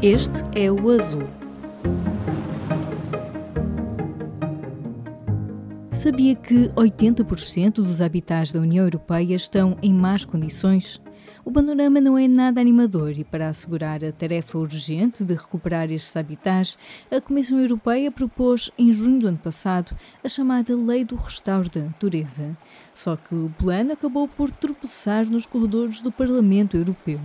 Este é o azul. Sabia que 80% dos habitats da União Europeia estão em más condições? O panorama não é nada animador e, para assegurar a tarefa urgente de recuperar estes habitats, a Comissão Europeia propôs, em junho do ano passado, a chamada Lei do Restauro da Natureza. Só que o plano acabou por tropeçar nos corredores do Parlamento Europeu.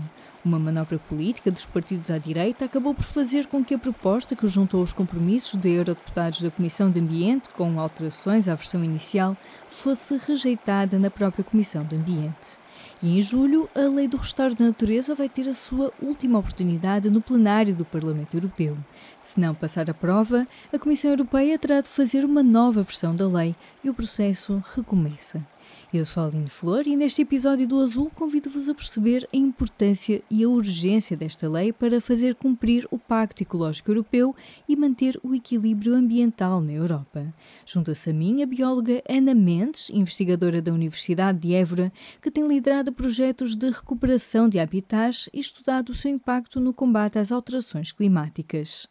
Uma manobra política dos partidos à direita acabou por fazer com que a proposta que juntou os compromissos de eurodeputados da Comissão de Ambiente, com alterações à versão inicial, fosse rejeitada na própria Comissão de Ambiente. E em julho, a Lei do Restauro da Natureza vai ter a sua última oportunidade no plenário do Parlamento Europeu. Se não passar a prova, a Comissão Europeia terá de fazer uma nova versão da lei e o processo recomeça. Eu sou Aline Flor e neste episódio do Azul convido-vos a perceber a importância e a urgência desta lei para fazer cumprir o Pacto Ecológico Europeu e manter o equilíbrio ambiental na Europa. Junta-se a mim a bióloga Ana Mendes, investigadora da Universidade de Évora, que tem liderado projetos de recuperação de habitats e estudado o seu impacto no combate às alterações climáticas.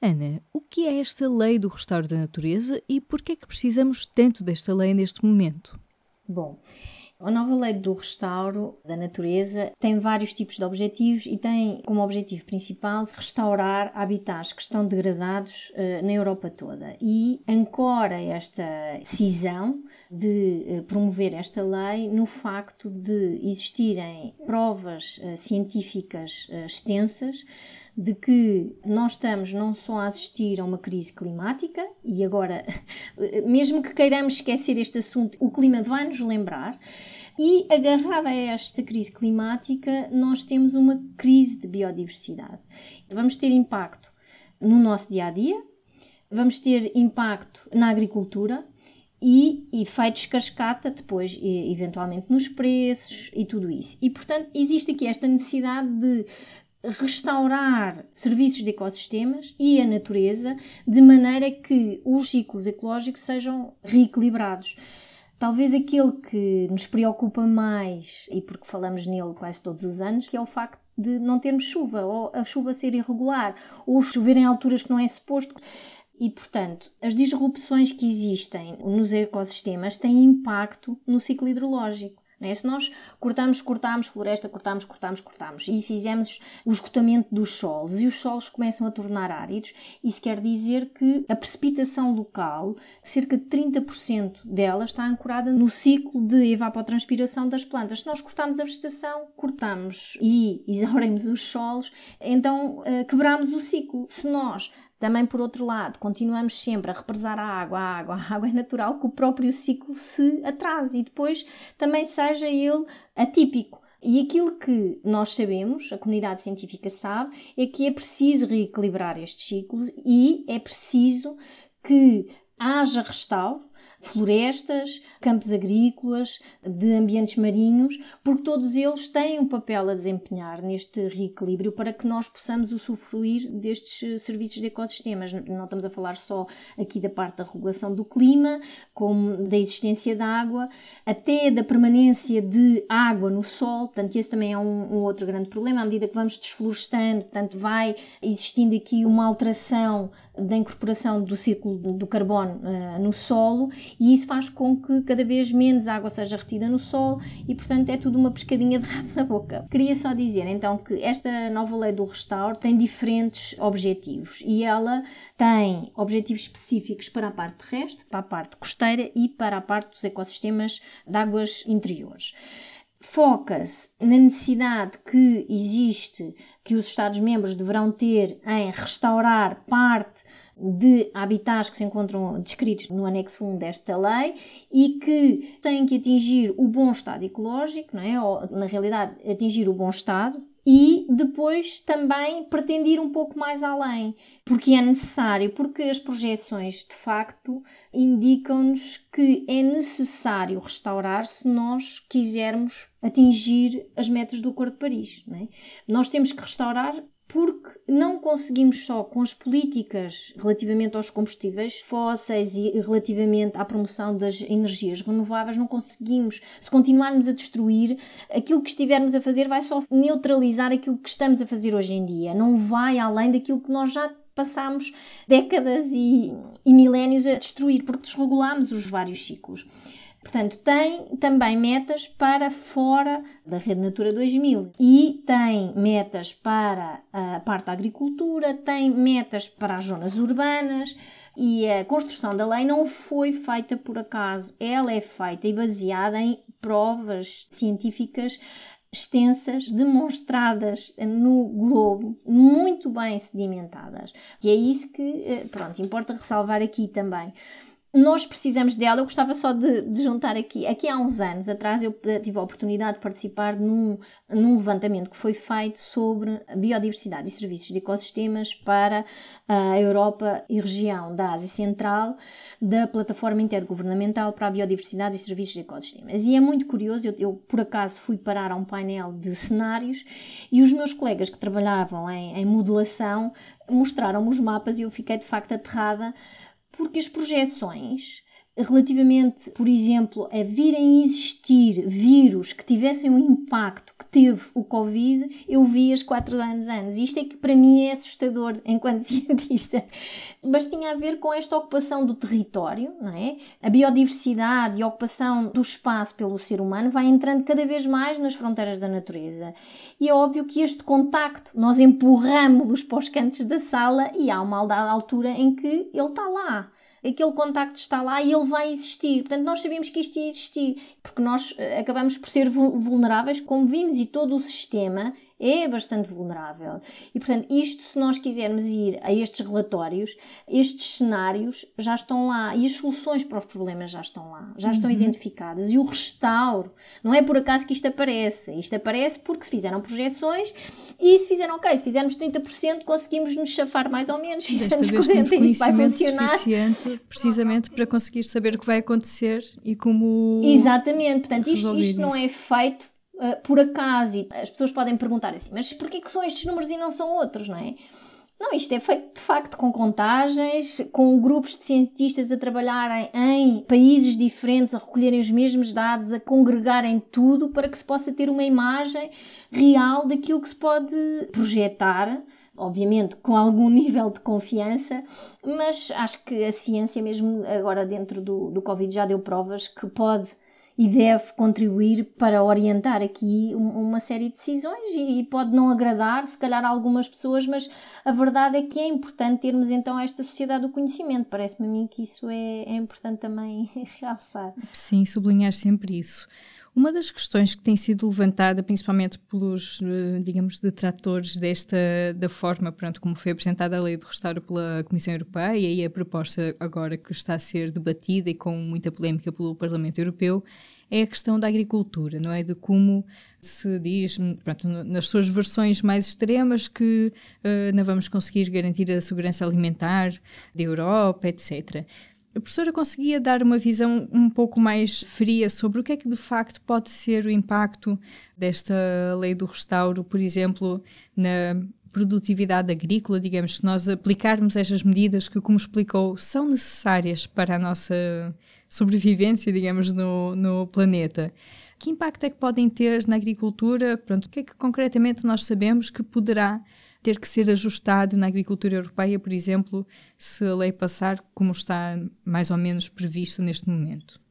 Ana, o que é esta lei do restauro da natureza e por que é que precisamos tanto desta lei neste momento? Bom, a nova lei do restauro da natureza tem vários tipos de objetivos e tem como objetivo principal restaurar habitats que estão degradados uh, na Europa toda. E ancora esta decisão de uh, promover esta lei no facto de existirem provas uh, científicas extensas de que nós estamos não só a assistir a uma crise climática, e agora, mesmo que queiramos esquecer este assunto, o clima vai nos lembrar. E agarrada a esta crise climática, nós temos uma crise de biodiversidade. Vamos ter impacto no nosso dia a dia, vamos ter impacto na agricultura, e efeitos cascata depois, eventualmente, nos preços e tudo isso. E, portanto, existe aqui esta necessidade de restaurar serviços de ecossistemas e a natureza de maneira que os ciclos ecológicos sejam reequilibrados. Talvez aquele que nos preocupa mais, e porque falamos nele quase todos os anos, que é o facto de não termos chuva, ou a chuva ser irregular, ou chover em alturas que não é suposto. E, portanto, as disrupções que existem nos ecossistemas têm impacto no ciclo hidrológico. É? Se nós cortamos, cortamos floresta, cortamos, cortamos, cortamos e fizemos o esgotamento dos solos e os solos começam a tornar áridos, isso quer dizer que a precipitação local, cerca de 30% dela está ancorada no ciclo de evapotranspiração das plantas. Se nós cortarmos a vegetação, cortamos e exauremos os solos, então uh, quebramos o ciclo. Se nós também, por outro lado, continuamos sempre a represar a água, a água, a água é natural que o próprio ciclo se atrase e depois também seja ele atípico. E aquilo que nós sabemos, a comunidade científica sabe, é que é preciso reequilibrar estes ciclos e é preciso que haja restauro florestas, campos agrícolas, de ambientes marinhos, porque todos eles têm um papel a desempenhar neste reequilíbrio para que nós possamos usufruir destes eh, serviços de ecossistemas. Não estamos a falar só aqui da parte da regulação do clima, como da existência da água, até da permanência de água no solo, portanto, esse também é um, um outro grande problema, à medida que vamos desflorestando, portanto, vai existindo aqui uma alteração da incorporação do ciclo do carbono uh, no solo e isso faz com que cada vez menos água seja retida no solo e, portanto, é tudo uma pescadinha de rabo na boca. Queria só dizer então que esta nova lei do restauro tem diferentes objetivos e ela tem objetivos específicos para a parte terrestre, para a parte costeira e para a parte dos ecossistemas de águas interiores foca-se na necessidade que existe, que os Estados-membros deverão ter em restaurar parte de habitats que se encontram descritos no anexo 1 desta lei e que têm que atingir o bom estado ecológico, não é? ou na realidade atingir o bom estado, e depois também pretende ir um pouco mais além, porque é necessário, porque as projeções de facto indicam-nos que é necessário restaurar se nós quisermos atingir as metas do Acordo de Paris. É? Nós temos que restaurar porque não conseguimos só com as políticas relativamente aos combustíveis fósseis e relativamente à promoção das energias renováveis, não conseguimos, se continuarmos a destruir, aquilo que estivermos a fazer vai só neutralizar aquilo que estamos a fazer hoje em dia, não vai além daquilo que nós já passamos décadas e, e milénios a destruir, porque desregulamos os vários ciclos. Portanto, tem também metas para fora da Rede Natura 2000 e tem metas para a parte da agricultura, tem metas para as zonas urbanas. E a construção da lei não foi feita por acaso, ela é feita e baseada em provas científicas extensas, demonstradas no globo, muito bem sedimentadas. E é isso que, eh, pronto, importa ressalvar aqui também nós precisamos dela. Eu gostava só de, de, juntar aqui. Aqui há uns anos atrás eu tive a oportunidade de participar num, num levantamento que foi feito sobre biodiversidade e serviços de ecossistemas para a Europa e região da Ásia Central, da Plataforma Intergovernamental para a Biodiversidade e Serviços de Ecossistemas. E é muito curioso, eu, eu por acaso fui parar a um painel de cenários e os meus colegas que trabalhavam em, em modelação mostraram-me os mapas e eu fiquei de facto aterrada porque as projeções relativamente, por exemplo, a virem existir vírus que tivessem o impacto que teve o Covid, eu vi as quatro anos antes. Isto é que para mim é assustador enquanto cientista. Mas tinha a ver com esta ocupação do território, não é? A biodiversidade e a ocupação do espaço pelo ser humano vai entrando cada vez mais nas fronteiras da natureza. E é óbvio que este contacto, nós empurramos-los para os cantos da sala e há uma altura em que ele está lá aquele contacto está lá e ele vai existir. Portanto, nós sabemos que isto ia existir, porque nós eh, acabamos por ser vulneráveis, como vimos, e todo o sistema é bastante vulnerável. E, portanto, isto, se nós quisermos ir a estes relatórios, estes cenários já estão lá e as soluções para os problemas já estão lá, já estão uhum. identificadas. E o restauro, não é por acaso que isto aparece. Isto aparece porque se fizeram projeções e se fizeram, ok, se fizermos 30%, conseguimos nos chafar mais ou menos. Desta vez 40%, temos isto vai funcionar. suficiente precisamente para conseguir saber o que vai acontecer e como. Exatamente, portanto, isto, isto não é feito uh, por acaso. E as pessoas podem perguntar assim, mas porquê que são estes números e não são outros, não é? Não, isto é feito de facto com contagens, com grupos de cientistas a trabalharem em países diferentes, a recolherem os mesmos dados, a congregarem tudo para que se possa ter uma imagem real daquilo que se pode projetar obviamente com algum nível de confiança, mas acho que a ciência, mesmo agora dentro do, do Covid, já deu provas que pode e deve contribuir para orientar aqui uma série de decisões e pode não agradar, se calhar, a algumas pessoas, mas a verdade é que é importante termos então esta sociedade do conhecimento. Parece-me a mim que isso é, é importante também realçar. Sim, sublinhar sempre isso. Uma das questões que tem sido levantada, principalmente pelos, eh, digamos, detratores desta, da forma pronto, como foi apresentada a lei de restauro pela Comissão Europeia e a proposta agora que está a ser debatida e com muita polémica pelo Parlamento Europeu, é a questão da agricultura, não é? De como se diz, pronto, nas suas versões mais extremas, que uh, não vamos conseguir garantir a segurança alimentar da Europa, etc a professora conseguia dar uma visão um pouco mais fria sobre o que é que de facto pode ser o impacto desta lei do restauro, por exemplo, na produtividade agrícola, digamos, se nós aplicarmos estas medidas que, como explicou, são necessárias para a nossa sobrevivência, digamos, no, no planeta. Que impacto é que podem ter na agricultura? Pronto, o que é que concretamente nós sabemos que poderá ter que ser ajustado na agricultura europeia, por exemplo, se a lei passar como está mais ou menos previsto neste momento?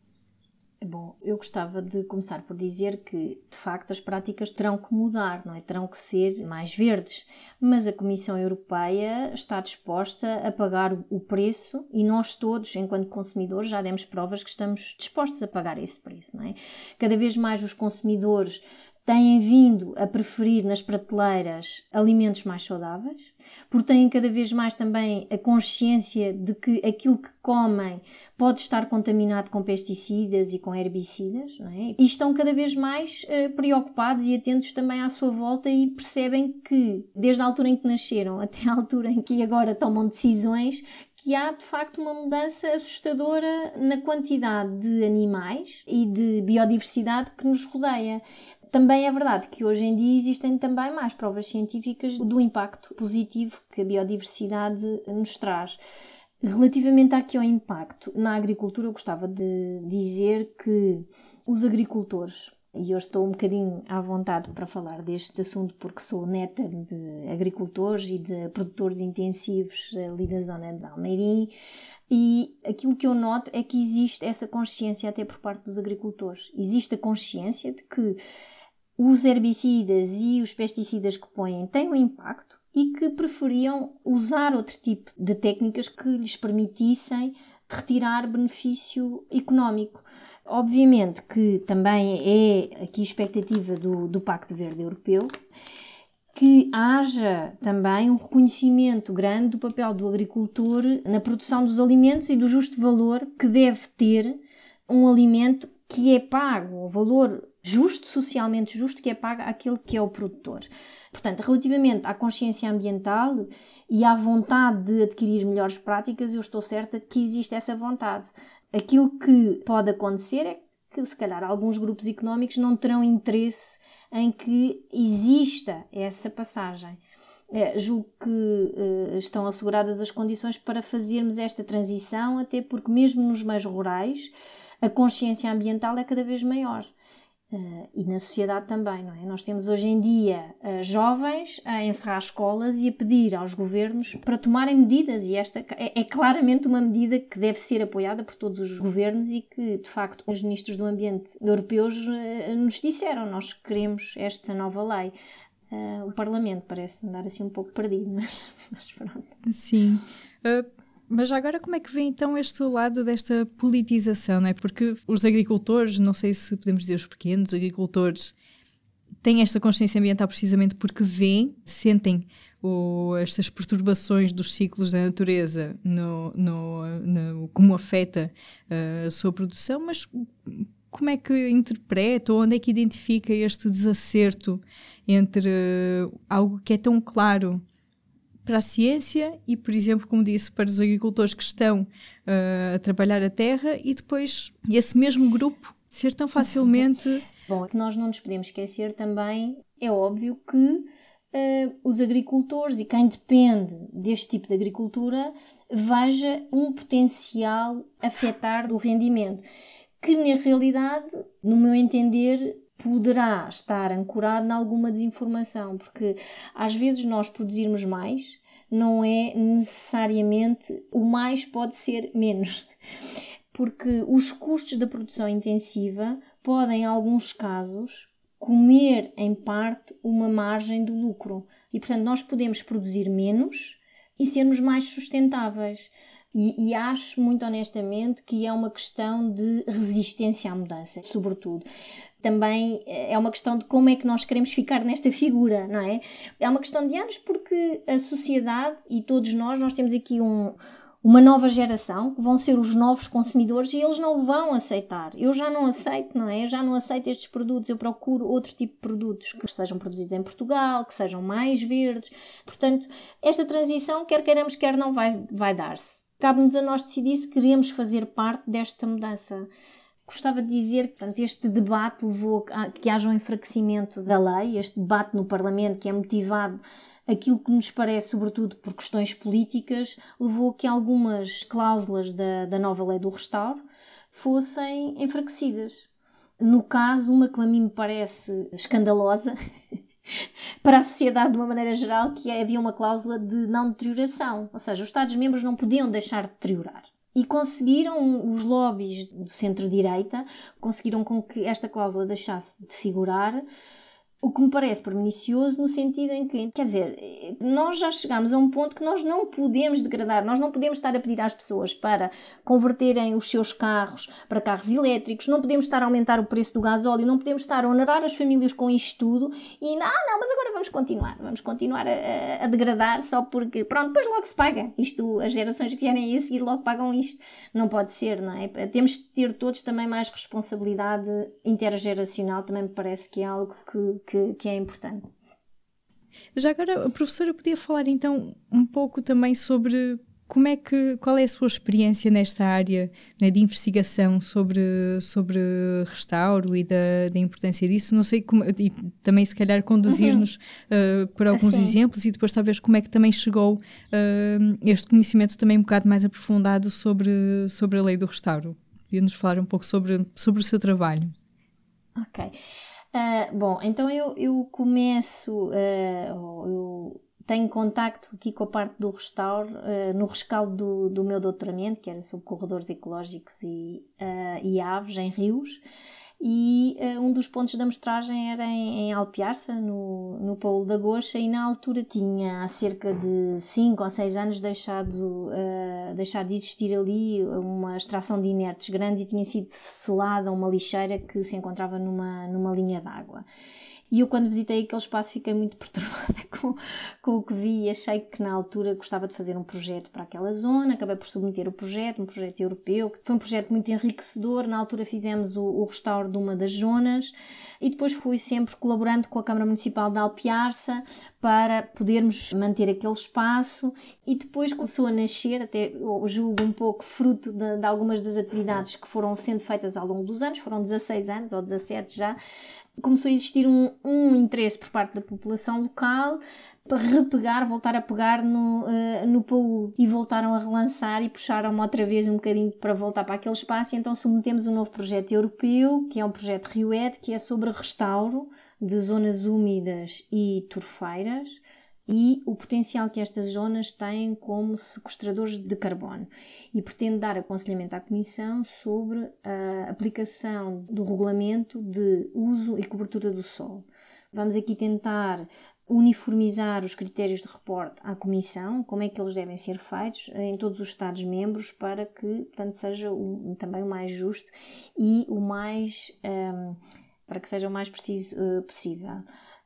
Bom, eu gostava de começar por dizer que, de facto, as práticas terão que mudar, não é? Terão que ser mais verdes. Mas a Comissão Europeia está disposta a pagar o preço e nós todos, enquanto consumidores, já demos provas que estamos dispostos a pagar esse preço, não é? Cada vez mais os consumidores têm vindo a preferir nas prateleiras alimentos mais saudáveis, porque têm cada vez mais também a consciência de que aquilo que comem pode estar contaminado com pesticidas e com herbicidas, é? e estão cada vez mais uh, preocupados e atentos também à sua volta e percebem que, desde a altura em que nasceram até a altura em que agora tomam decisões, que há de facto uma mudança assustadora na quantidade de animais e de biodiversidade que nos rodeia. Também é verdade que hoje em dia existem também mais provas científicas do impacto positivo que a biodiversidade nos traz. Relativamente aqui ao impacto na agricultura, eu gostava de dizer que os agricultores, e eu estou um bocadinho à vontade para falar deste assunto porque sou neta de agricultores e de produtores intensivos ali da zona de Almeirim, e aquilo que eu noto é que existe essa consciência até por parte dos agricultores. Existe a consciência de que os herbicidas e os pesticidas que põem têm um impacto e que preferiam usar outro tipo de técnicas que lhes permitissem retirar benefício económico. Obviamente que também é aqui expectativa do, do Pacto Verde Europeu que haja também um reconhecimento grande do papel do agricultor na produção dos alimentos e do justo valor que deve ter um alimento que é pago, o valor justo, socialmente justo, que é pago àquele que é o produtor. Portanto, relativamente à consciência ambiental e à vontade de adquirir melhores práticas, eu estou certa que existe essa vontade. Aquilo que pode acontecer é que, se calhar, alguns grupos económicos não terão interesse em que exista essa passagem. É, julgo que uh, estão asseguradas as condições para fazermos esta transição, até porque, mesmo nos meios rurais, a consciência ambiental é cada vez maior. Uh, e na sociedade também, não é? Nós temos hoje em dia uh, jovens a encerrar escolas e a pedir aos governos para tomarem medidas, e esta é, é, claramente uma medida que deve ser apoiada por todos os governos e que, de facto, os ministros do Ambiente europeus uh, nos disseram: nós queremos esta nova lei. o Parlamento parece andar assim um pouco perdido, mas, mas pronto. Sim. Mas agora como é que vem então este lado desta politização, não é? Porque os agricultores, não sei se podemos dizer os pequenos agricultores, têm esta consciência ambiental precisamente porque veem, sentem o, estas perturbações dos ciclos da natureza no, no, no como afeta uh, a sua produção, mas como é que interpreta ou onde é que identifica este desacerto entre algo que é tão claro para a ciência e, por exemplo, como disse, para os agricultores que estão uh, a trabalhar a terra e depois esse mesmo grupo ser tão facilmente. Bom, que nós não nos podemos esquecer também, é óbvio que uh, os agricultores e quem depende deste tipo de agricultura veja um potencial afetar do rendimento, que na realidade, no meu entender, poderá estar ancorado em alguma desinformação, porque às vezes nós produzirmos mais não é necessariamente o mais pode ser menos. Porque os custos da produção intensiva podem, em alguns casos, comer em parte uma margem do lucro. E portanto, nós podemos produzir menos e sermos mais sustentáveis. E, e, acho muito honestamente que é uma questão de resistência à mudança, sobretudo. Também é uma questão de como é que nós queremos ficar nesta figura, não é? É uma questão de anos porque a sociedade e todos nós, nós temos aqui um, uma nova geração que vão ser os novos consumidores e eles não vão aceitar. Eu já não aceito, não é? Eu já não aceito estes produtos, eu procuro outro tipo de produtos que sejam produzidos em Portugal, que sejam mais verdes. Portanto, esta transição, quer queiramos, quer não, vai, vai dar-se. Cabe-nos a nós decidir se queremos fazer parte desta mudança. Gostava de dizer que portanto, este debate levou a que haja um enfraquecimento da lei, este debate no Parlamento que é motivado aquilo que nos parece, sobretudo por questões políticas, levou a que algumas cláusulas da, da nova lei do restauro fossem enfraquecidas. No caso, uma que a mim me parece escandalosa, para a sociedade de uma maneira geral que havia uma cláusula de não deterioração, ou seja, os Estados-membros não podiam deixar de deteriorar. E conseguiram, os lobbies do centro-direita, conseguiram com que esta cláusula deixasse de figurar, O que me parece pernicioso no sentido em que, quer dizer, nós já chegamos a um ponto que nós não podemos degradar, nós não podemos estar a pedir às pessoas para converterem os seus carros para carros elétricos, não podemos estar a aumentar o preço do gasóleo, não podemos estar a onerar as famílias com isto tudo e, ah, não, mas agora vamos continuar, vamos continuar a, a degradar só porque, pronto, depois logo se paga. Isto, as gerações que vierem a seguir logo pagam isto. Não pode ser, não é? Temos de ter todos também mais responsabilidade intergeracional, também me parece que é algo que, que que, que é importante. Já agora, professora podia falar então um pouco também sobre como é que, qual é a sua experiência nesta área né, de investigação sobre, sobre restauro e da, da importância disso? Não sei como, e também se calhar conduzir-nos uhum. uh, por alguns assim. exemplos e depois talvez como é que também chegou uh, este conhecimento também um bocado mais aprofundado sobre, sobre a lei do restauro. Podia nos falar um pouco sobre, sobre o seu trabalho. Ok. Uh, bom, então eu, eu começo, uh, eu tenho contacto aqui com a parte do restauro uh, no rescaldo do, do, meu doutoramento, que era sobre corredores ecológicos e, e aves em rios e uh, um dos pontos da mostragem era em, em Alpiarça, no, no Paulo da Goxa, e na altura tinha há cerca de 5 ou 6 anos deixado, uh, deixado de existir ali uma extração de inertes grandes e tinha sido selada uma lixeira que se encontrava numa, numa linha d'água. E eu, quando visitei aquele espaço, fiquei muito perturbada com, com o que vi e achei que na altura gostava de fazer um projeto para aquela zona. Acabei por submeter o projeto, um projeto europeu, que foi um projeto muito enriquecedor. Na altura fizemos o, o restauro de uma das zonas e depois fui sempre colaborando com a Câmara Municipal de Alpiarça para podermos manter aquele espaço e depois começou a nascer, até julgo um pouco fruto de, de algumas das atividades que foram sendo feitas ao longo dos anos, foram 16 anos ou 17 já, começou a existir um, um interesse por parte da população local para repegar, voltar a pegar no, uh, no Paul. E voltaram a relançar e puxaram-me outra vez um bocadinho para voltar para aquele espaço. E então submetemos um novo projeto europeu, que é um projeto RioEd, que é sobre restauro de zonas úmidas e turfeiras e o potencial que estas zonas têm como sequestradores de carbono e pretende dar aconselhamento à Comissão sobre a aplicação do regulamento de uso e cobertura do solo. Vamos aqui tentar uniformizar os critérios de reporte à Comissão, como é que eles devem ser feitos em todos os Estados-membros para que, portanto, seja o, também o mais justo e o mais um, para que seja o mais preciso uh, possível.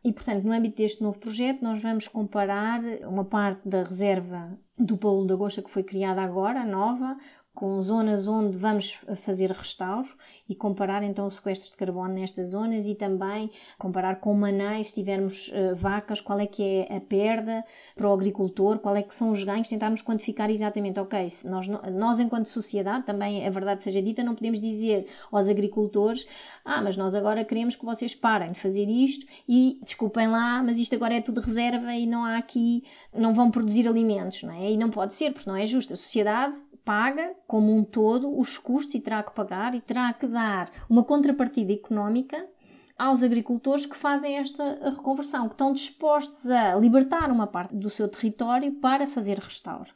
E, portanto, no âmbito deste novo projeto, nós vamos comparar uma parte da reserva do Polo da Gosta que foi criada agora, nova, com zonas onde vamos fazer restauro e comparar então o sequestro de carbono nestas zonas e também comparar com manéis, se tivermos uh, vacas, qual é que é a perda para o agricultor, qual é que são os ganhos, tentarmos quantificar exatamente, ok, nós, nós enquanto sociedade, também é verdade seja dita, não podemos dizer aos agricultores, ah, mas nós agora queremos que vocês parem de fazer isto e desculpem lá, mas isto agora é tudo reserva e não há aqui, não vão produzir alimentos, não é? E não pode ser, porque não é justo. A sociedade paga como um todo os custos e terá que pagar e terá que dar uma contrapartida económica aos agricultores que fazem esta reconversão, que estão dispostos a libertar uma parte do seu território para fazer restauro.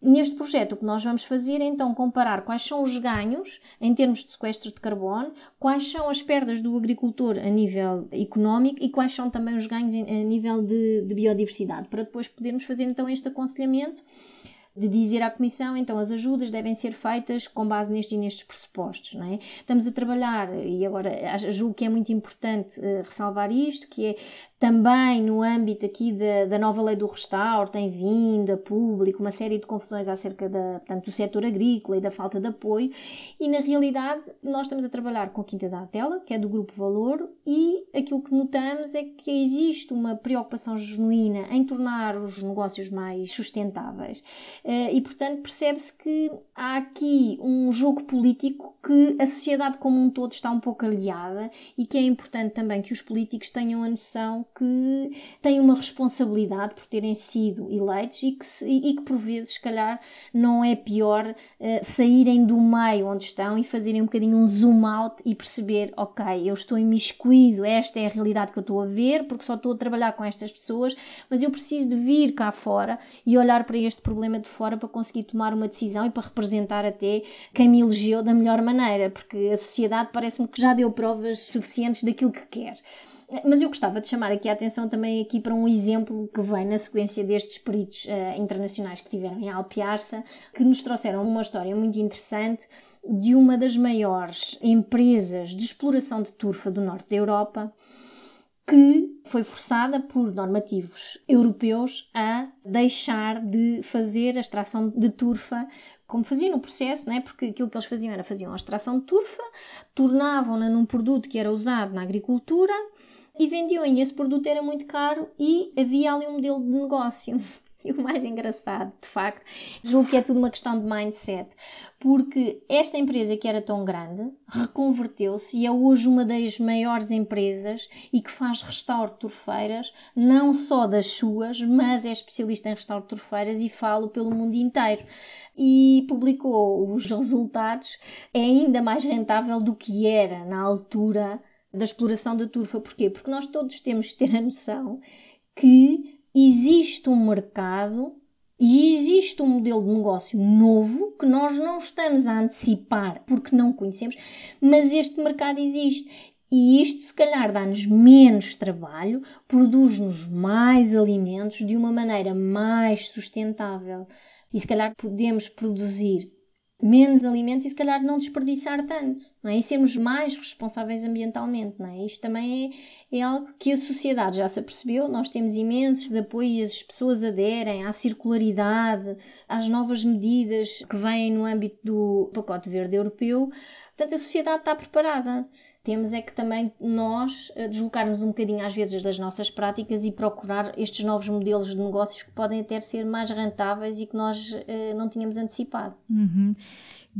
Neste projeto, o que nós vamos fazer é então comparar quais são os ganhos em termos de sequestro de carbono, quais são as perdas do agricultor a nível económico e quais são também os ganhos a nível de, de biodiversidade, para depois podermos fazer então este aconselhamento de dizer à Comissão, então as ajudas devem ser feitas com base nestes e nestes pressupostos. Não é? Estamos a trabalhar, e agora julgo que é muito importante uh, ressalvar isto, que é também no âmbito aqui da, da, nova lei do restauro tem vindo a público uma série de confusões acerca da, portanto, do setor agrícola e da falta de apoio. E na realidade nós estamos a trabalhar com a Quinta da Atela, que é do Grupo Valor e aquilo que notamos é que existe uma preocupação genuína em tornar os negócios mais sustentáveis. Eh, e portanto percebe-se que há aqui um jogo político que a sociedade como um todo está um pouco aliada e que é importante também que os políticos tenham a noção que têm uma responsabilidade por terem sido eleitos e que, e que por vezes, se calhar, não é pior uh, saírem do meio onde estão e fazerem um bocadinho um zoom out e perceber, ok, eu estou imiscuído, esta é a realidade que eu estou a ver, porque só estou a trabalhar com estas pessoas, mas eu preciso de vir cá fora e olhar para este problema de fora para conseguir tomar uma decisão e para representar até quem me elegeu da melhor maneira, porque a sociedade parece-me que já deu provas suficientes daquilo que quer. Mas eu gostava de chamar aqui a atenção também aqui para um exemplo que vem na sequência destes peritos uh, internacionais que tiveram em Alpiarça, que nos trouxeram uma história muito interessante de uma das maiores empresas de exploração de turfa do norte da Europa, que foi forçada por normativos europeus a deixar de fazer a extração de turfa como faziam no processo, não é? porque aquilo que eles faziam era faziam a extração de turfa, tornavam-na num produto que era usado na agricultura e vendiam e esse produto era muito caro e havia ali um modelo de negócio e o mais engraçado, de facto, julgo que é tudo uma questão de mindset, porque esta empresa que era tão grande reconverteu-se e é hoje uma das maiores empresas e que faz restauro de torfeiras, não só das suas, mas é especialista em restauro de torfeiras e falo pelo mundo inteiro. E publicou os resultados, é ainda mais rentável do que era na altura da exploração da turfa. Porquê? Porque nós todos temos de ter a noção que existe um mercado e existe um modelo de negócio novo que nós não estamos a antecipar porque não conhecemos, mas este mercado existe. E isto, se calhar, dá-nos menos trabalho, produz-nos mais alimentos de uma maneira mais sustentável. E se calhar podemos produzir menos alimentos e se calhar não desperdiçar tanto, não é? E sermos mais responsáveis ambientalmente, não é? Isto também é, é algo que a sociedade já se apercebeu, nós temos imensos apoios, as pessoas aderem à circularidade, às novas medidas que vêm no âmbito do pacote verde europeu, portanto a sociedade está preparada. Temos é que também nós eh, deslocarmos um bocadinho às vezes das nossas práticas e procurar estes novos modelos de negócios que podem até ser mais rentáveis e que nós uh, não tínhamos antecipado. Uhum.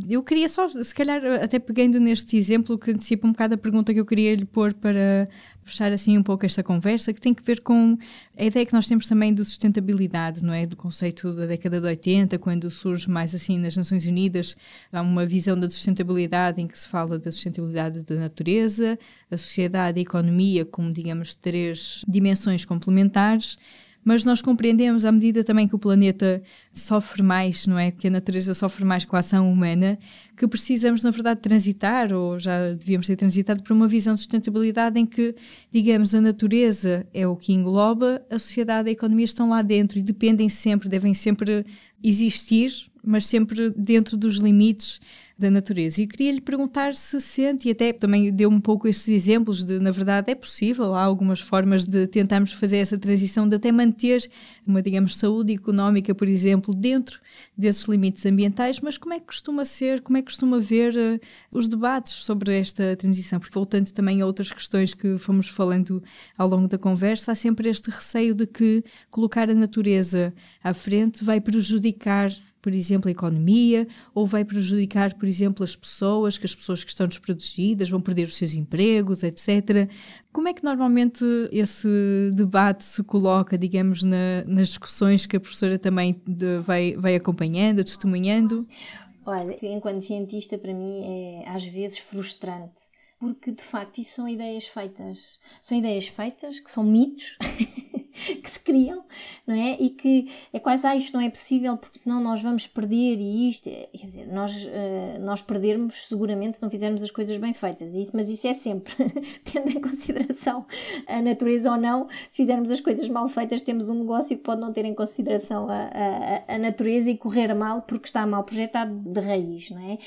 Eu queria só, se calhar, até pegando neste exemplo que antecipa um bocado a pergunta que eu queria lhe pôr para fechar assim um pouco esta conversa, que tem que ver com a ideia que nós temos também de sustentabilidade, não é? Do conceito da década de 80, quando surge mais assim nas Nações Unidas, há uma visão da sustentabilidade em que se fala da sustentabilidade da natureza, a sociedade e a economia como, digamos, três dimensões complementares mas nós compreendemos à medida também que o planeta sofre mais, não é? Que a natureza sofre mais com a ação humana, que precisamos, na verdade, transitar, ou já devíamos ter transitado, para uma visão de sustentabilidade em que, digamos, a natureza é o que engloba, a sociedade e a economia estão lá dentro e dependem sempre, devem sempre existir, mas sempre dentro dos limites da natureza. E queria lhe perguntar se sente, e até também deu um pouco estes exemplos de, na verdade, é possível, há algumas formas de tentarmos fazer essa transição, de até manter uma, digamos, saúde económica, por exemplo, dentro desses limites ambientais, mas como é que costuma ser, como é que costuma ver uh, os debates sobre esta transição? Porque voltando também a outras questões que fomos falando ao longo da conversa, há sempre este receio de que colocar a natureza à frente vai prejudicar por exemplo, a economia, ou vai prejudicar, por exemplo, as pessoas, que as pessoas que estão desprotegidas vão perder os seus empregos, etc. Como é que normalmente esse debate se coloca, digamos, na, nas discussões que a professora também de, vai, vai acompanhando, testemunhando? Olha, enquanto cientista, para mim é às vezes frustrante porque de facto isso são ideias feitas. São ideias feitas que são mitos que se criam, não é? E que é quase, ah, isto não é possível porque senão nós vamos perder e isto. Quer dizer, nós, uh, nós perdermos seguramente se não fizermos as coisas bem feitas, isso, mas isso é sempre, tendo em consideração a natureza ou não. Se fizermos as coisas mal feitas, temos um negócio que pode não ter em consideração a, a, a natureza e correr mal porque está mal projetado de raiz, não é?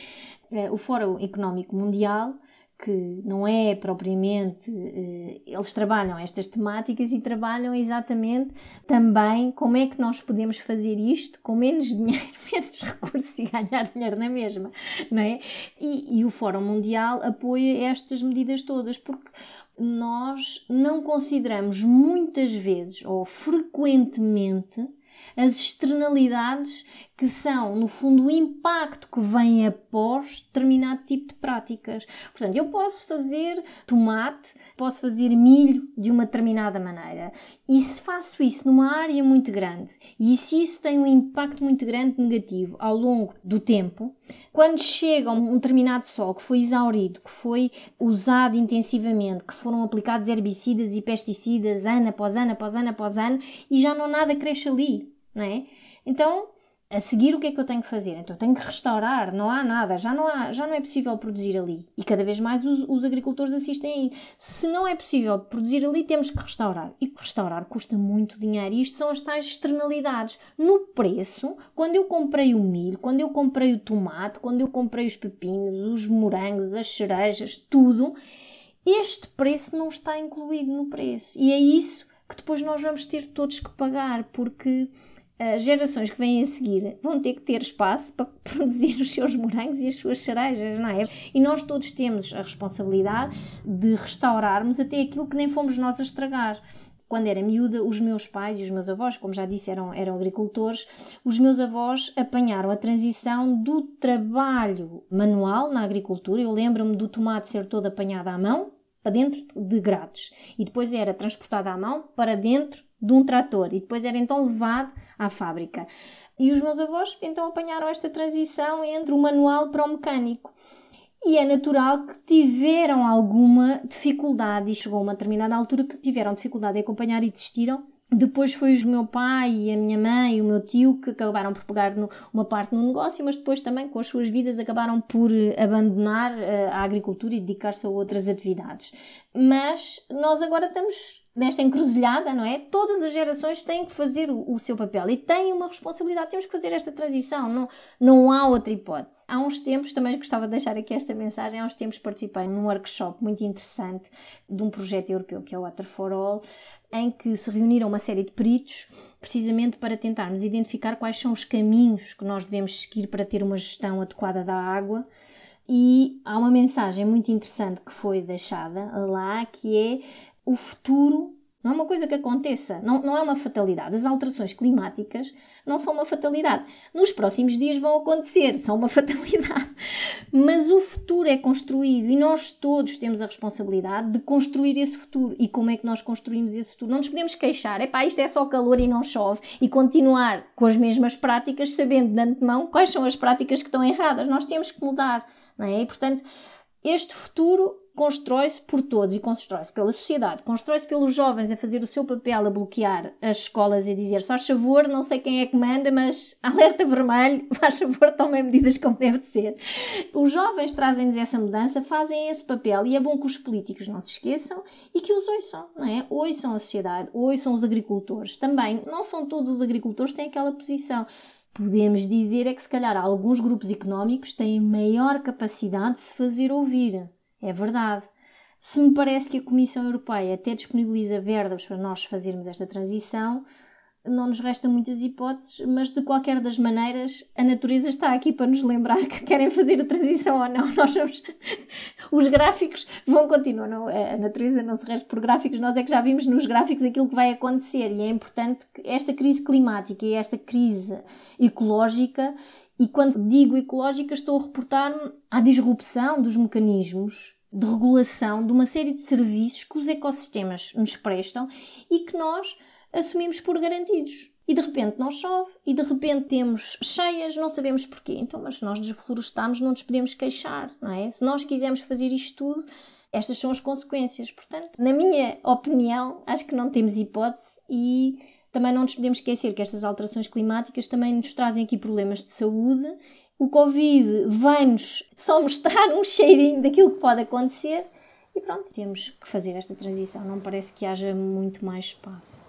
Uh, o Fórum Económico Mundial que não é propriamente. Eh, eles trabalham estas temáticas e trabalham exatamente também como é que nós podemos fazer isto com menos dinheiro, menos recursos e ganhar dinheiro na mesma, não é? E, e o Fórum Mundial apoia estas medidas todas, porque nós não consideramos muitas vezes ou frequentemente as externalidades que são, no fundo, o impacto que vem após determinado tipo de práticas. Portanto, eu posso fazer tomate, posso fazer milho de uma determinada maneira. E se faço isso numa área muito grande, e se isso tem um impacto muito grande negativo ao longo do tempo, quando chega um determinado solo que foi exaurido, que foi usado intensivamente, que foram aplicados herbicidas e pesticidas ano após ano, após ano, após ano, e já não nada cresce ali, não é? Então, A seguir, o que é que eu tenho que fazer? Então, tenho que restaurar, não há nada, já não, há, já não é possível produzir ali. E cada vez mais os, os agricultores assistem aí. Se não é possível produzir ali, temos que restaurar. E restaurar custa muito dinheiro. E isto são as tais externalidades. No preço, quando eu comprei o milho, quando eu comprei o tomate, quando eu comprei os pepinos, os morangos, as cerejas, tudo, este preço não está incluído no preço. E é isso que depois nós vamos ter todos que pagar, porque as gerações que vêm a seguir vão ter que ter espaço para produzir os seus morangos e as suas cerejas, não é? E nós todos temos a responsabilidade de restaurarmos até aquilo que nem fomos nós a estragar. Quando era miúda, os meus pais e os meus avós, como já disse, eram, eram agricultores, os meus avós apanharam a transição do trabalho manual na agricultura. Eu lembro-me do tomate ser todo apanhado à mão, para dentro de grades, e depois era transportado à mão para dentro de um trator e depois era então levado à fábrica. E os meus avós então apanharam esta transição entre o manual para o mecânico. E é natural que tiveram alguma dificuldade, e chegou a uma determinada altura que tiveram dificuldade em acompanhar e desistiram. Depois foi o meu pai e a minha mãe e o meu tio que acabaram por pegar no, uma parte no negócio, mas depois também com as suas vidas acabaram por eh, abandonar uh, a agricultura e dedicar-se a outras atividades. Mas nós agora estamos nesta encruzilhada, não é? Todas as gerações têm que fazer o, o, seu papel e têm uma responsabilidade. Temos que fazer esta transição, não, não há outra hipótese. Há uns tempos, também gostava de deixar aqui esta mensagem, há uns tempos participei num workshop muito interessante de um projeto europeu que é o Water for All, em que se reuniram uma série de peritos precisamente para tentarmos identificar quais são os caminhos que nós devemos seguir para ter uma gestão adequada da água. E há uma mensagem muito interessante que foi deixada lá, que é o futuro não é uma coisa que aconteça, não, não é uma fatalidade. As alterações climáticas não são uma fatalidade. Nos próximos dias vão acontecer, são uma fatalidade. Mas o futuro é construído e nós todos temos a responsabilidade de construir esse futuro. E como é que nós construímos esse futuro? Não nos podemos queixar, epá, isto é só calor e não chove, e continuar com as mesmas práticas, sabendo de antemão quais são as práticas que estão erradas. Nós temos que mudar, não é? E portanto, este futuro constrói-se por todos e constrói-se pela sociedade, constrói-se pelos jovens a fazer o seu papel a bloquear as escolas e a dizer só favor, não sei quem é que manda, mas alerta vermelho, faz favor, tomem medidas como deve ser. Os jovens trazem-nos essa mudança, fazem esse papel e é bom que os políticos não se esqueçam e que os ouçam, não é? Ouçam a sociedade, ouçam os agricultores. Também, não são todos os agricultores que têm aquela posição. Podemos dizer é que se calhar alguns grupos económicos têm maior capacidade de se fazer ouvir é verdade. Se me parece que a Comissão Europeia até disponibiliza verbas para nós fazermos esta transição, não nos resta muitas hipóteses, mas de qualquer das maneiras, a natureza está aqui para nos lembrar que querem fazer a transição ou não. Nós vamos... Os gráficos vão continuar. Não, a natureza não se resta por gráficos, nós é que já vimos nos gráficos aquilo que vai acontecer e é importante que esta crise climática e esta crise ecológica e quando digo ecológica, estou a reportar-me à disrupção dos mecanismos de regulação de uma série de serviços que os ecossistemas nos prestam e que nós assumimos por garantidos. E de repente não chove, e de repente temos cheias, não sabemos porquê. Então, mas se nós desflorestamos, não nos podemos queixar, não é? Se nós quisermos fazer isto tudo, estas são as consequências. Portanto, na minha opinião, acho que não temos hipótese e também não nos podemos esquecer que estas alterações climáticas também nos trazem aqui problemas de saúde. O Covid vai-nos só mostrar um cheirinho daquilo que pode acontecer e pronto, temos que fazer esta transição. Não parece que haja muito mais espaço.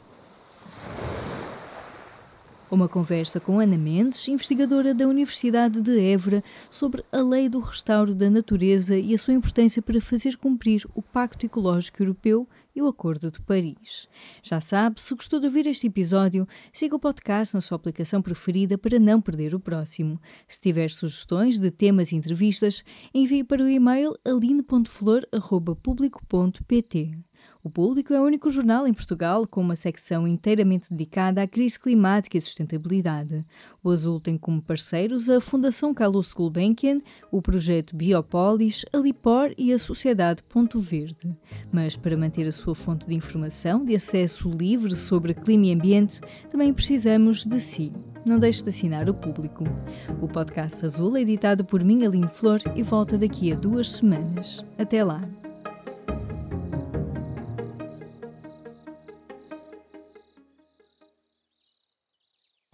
Uma conversa com Ana Mendes, investigadora da Universidade de Évora, sobre a lei do restauro da natureza e a sua importância para fazer cumprir o Pacto Ecológico Europeu e o Acordo de Paris. Já sabe, se gostou de ouvir este episódio, siga o podcast na sua aplicação preferida para não perder o próximo. Se tiver sugestões de temas e entrevistas, envie para o e-mail aline.flor.público.pt. O Público é o único jornal em Portugal com uma secção inteiramente dedicada à crise climática e sustentabilidade. O Azul tem como parceiros a Fundação Carlos Gulbenkian, o projeto Biopolis, a Lipor e a Sociedade Ponto Verde. Mas para manter a sua fonte de informação, de acesso livre sobre clima e ambiente, também precisamos de si. Não deixe de assinar o público. O podcast Azul é editado por mim, Flor, e volta daqui a duas semanas. Até lá!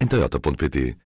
em